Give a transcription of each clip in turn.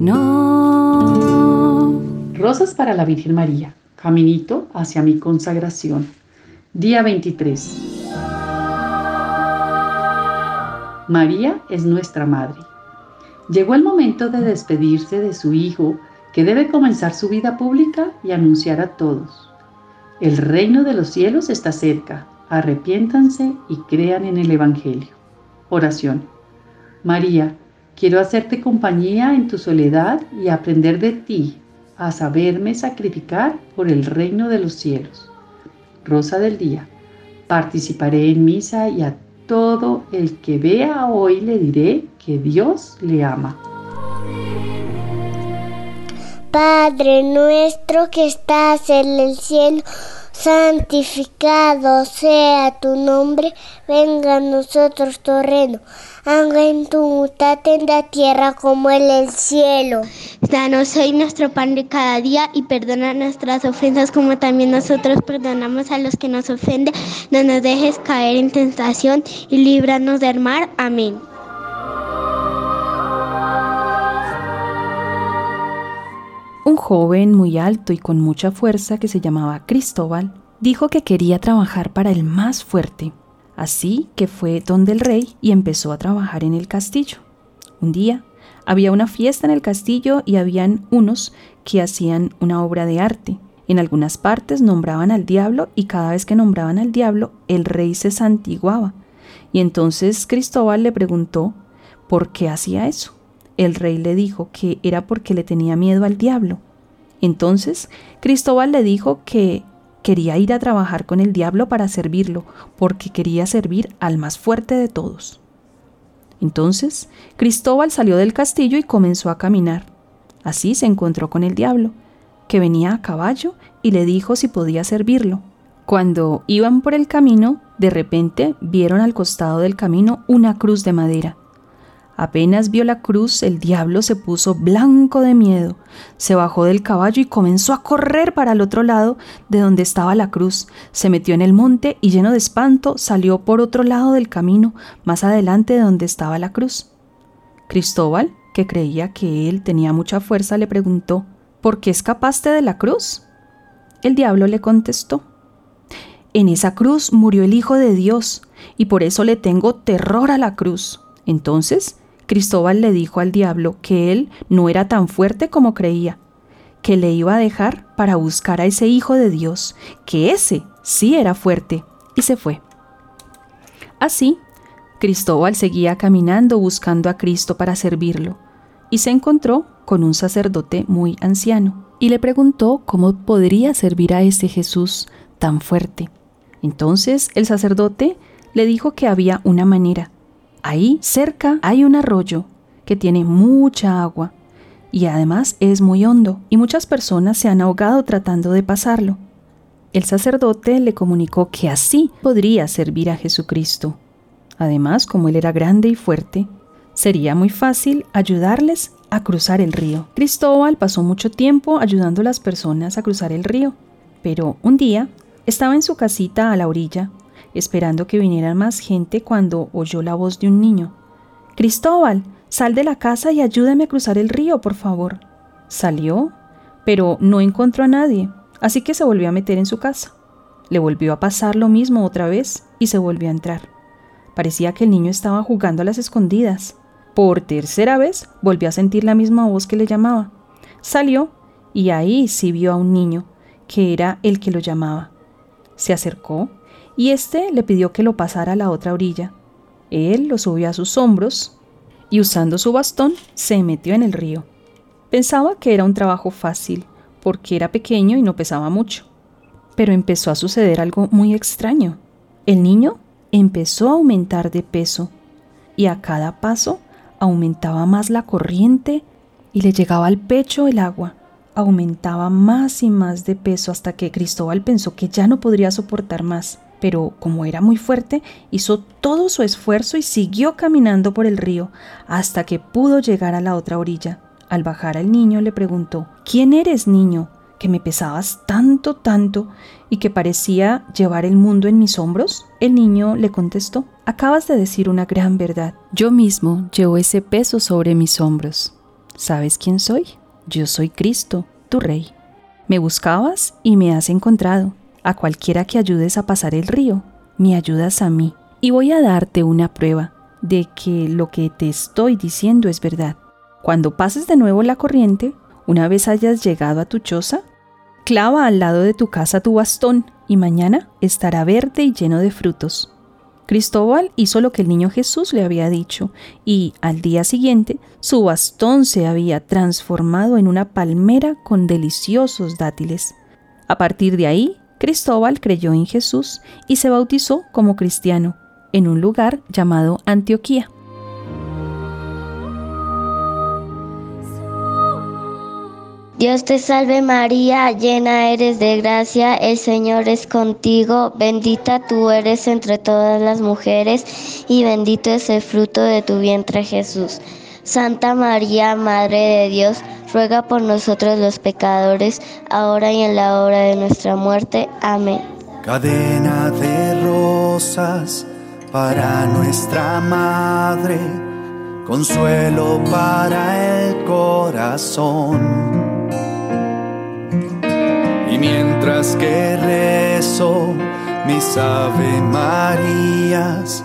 no. Rosas para la Virgen María, caminito hacia mi consagración. Día 23. María es nuestra madre. Llegó el momento de despedirse de su hijo, que debe comenzar su vida pública y anunciar a todos. El reino de los cielos está cerca. Arrepiéntanse y crean en el Evangelio. Oración. María, quiero hacerte compañía en tu soledad y aprender de ti, a saberme sacrificar por el reino de los cielos. Rosa del Día. Participaré en misa y a todo el que vea hoy le diré que Dios le ama. Padre nuestro que estás en el cielo, santificado sea tu nombre, venga a nosotros tu reino haga en tu voluntad en la tierra como en el cielo. Danos hoy nuestro pan de cada día y perdona nuestras ofensas como también nosotros perdonamos a los que nos ofenden. No nos dejes caer en tentación y líbranos del mal. Amén. Joven muy alto y con mucha fuerza que se llamaba Cristóbal dijo que quería trabajar para el más fuerte Así que fue donde el rey y empezó a trabajar en el castillo. Un día había una fiesta en el castillo y habían unos que hacían una obra de arte. En algunas partes nombraban al diablo y cada vez que nombraban al diablo el rey se santiguaba. Y entonces Cristóbal le preguntó por qué hacía eso. El rey le dijo que era porque le tenía miedo al diablo. Entonces Cristóbal le dijo que Quería ir a trabajar con el diablo para servirlo, porque quería servir al más fuerte de todos. Entonces, Cristóbal salió del castillo y comenzó a caminar. Así se encontró con el diablo, que venía a caballo y le dijo si podía servirlo. Cuando iban por el camino, de repente vieron al costado del camino una cruz de madera. Apenas vio la cruz, el diablo se puso blanco de miedo, se bajó del caballo y comenzó a correr para el otro lado de donde estaba la cruz. Se metió en el monte y lleno de espanto salió por otro lado del camino, más adelante de donde estaba la cruz. Cristóbal, que creía que él tenía mucha fuerza, le preguntó, ¿por qué escapaste de la cruz? El diablo le contestó, en esa cruz murió el Hijo de Dios, y por eso le tengo terror a la cruz. Entonces Cristóbal le dijo al diablo que él no era tan fuerte como creía, que le iba a dejar para buscar a ese Hijo de Dios, que ese sí era fuerte, y se fue. Así, Cristóbal seguía caminando buscando a Cristo para servirlo, y se encontró con un sacerdote muy anciano, y le preguntó cómo podría servir a ese Jesús tan fuerte. Entonces el sacerdote le dijo que había una manera, Ahí cerca hay un arroyo que tiene mucha agua y además es muy hondo y muchas personas se han ahogado tratando de pasarlo. El sacerdote le comunicó que así podría servir a Jesucristo. Además, como él era grande y fuerte, sería muy fácil ayudarles a cruzar el río. Cristóbal pasó mucho tiempo ayudando a las personas a cruzar el río, pero un día estaba en su casita a la orilla esperando que viniera más gente cuando oyó la voz de un niño. Cristóbal, sal de la casa y ayúdame a cruzar el río, por favor. Salió, pero no encontró a nadie, así que se volvió a meter en su casa. Le volvió a pasar lo mismo otra vez y se volvió a entrar. Parecía que el niño estaba jugando a las escondidas. Por tercera vez volvió a sentir la misma voz que le llamaba. Salió y ahí sí vio a un niño, que era el que lo llamaba. Se acercó y éste le pidió que lo pasara a la otra orilla. Él lo subió a sus hombros y usando su bastón se metió en el río. Pensaba que era un trabajo fácil, porque era pequeño y no pesaba mucho. Pero empezó a suceder algo muy extraño. El niño empezó a aumentar de peso y a cada paso aumentaba más la corriente y le llegaba al pecho el agua. Aumentaba más y más de peso hasta que Cristóbal pensó que ya no podría soportar más, pero como era muy fuerte, hizo todo su esfuerzo y siguió caminando por el río hasta que pudo llegar a la otra orilla. Al bajar al niño le preguntó, ¿quién eres, niño? que me pesabas tanto, tanto y que parecía llevar el mundo en mis hombros? El niño le contestó, acabas de decir una gran verdad. Yo mismo llevo ese peso sobre mis hombros. ¿Sabes quién soy? Yo soy Cristo, tu Rey. Me buscabas y me has encontrado. A cualquiera que ayudes a pasar el río, me ayudas a mí. Y voy a darte una prueba de que lo que te estoy diciendo es verdad. Cuando pases de nuevo la corriente, una vez hayas llegado a tu choza, clava al lado de tu casa tu bastón y mañana estará verde y lleno de frutos. Cristóbal hizo lo que el niño Jesús le había dicho y al día siguiente su bastón se había transformado en una palmera con deliciosos dátiles. A partir de ahí, Cristóbal creyó en Jesús y se bautizó como cristiano en un lugar llamado Antioquía. Dios te salve María, llena eres de gracia, el Señor es contigo, bendita tú eres entre todas las mujeres y bendito es el fruto de tu vientre Jesús. Santa María, Madre de Dios, ruega por nosotros los pecadores, ahora y en la hora de nuestra muerte. Amén. Cadena de rosas para nuestra Madre, consuelo para el corazón mientras que rezo mis Ave Marías,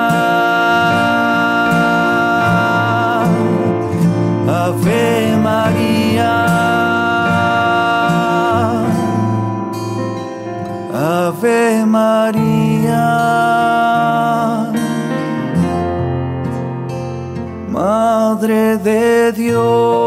De Dios.